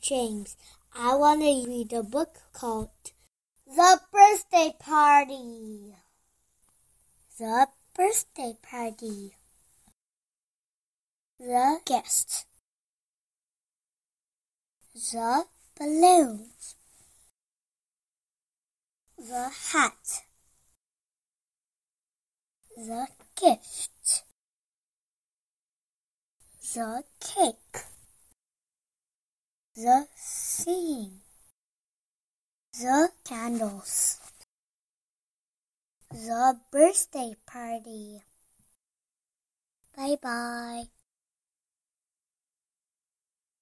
James. I want to read a book called The Birthday Party. The Birthday Party. The guests. The Balloons. The Hat. The Gift. The Cake the singing, the candles, the birthday party. Bye bye.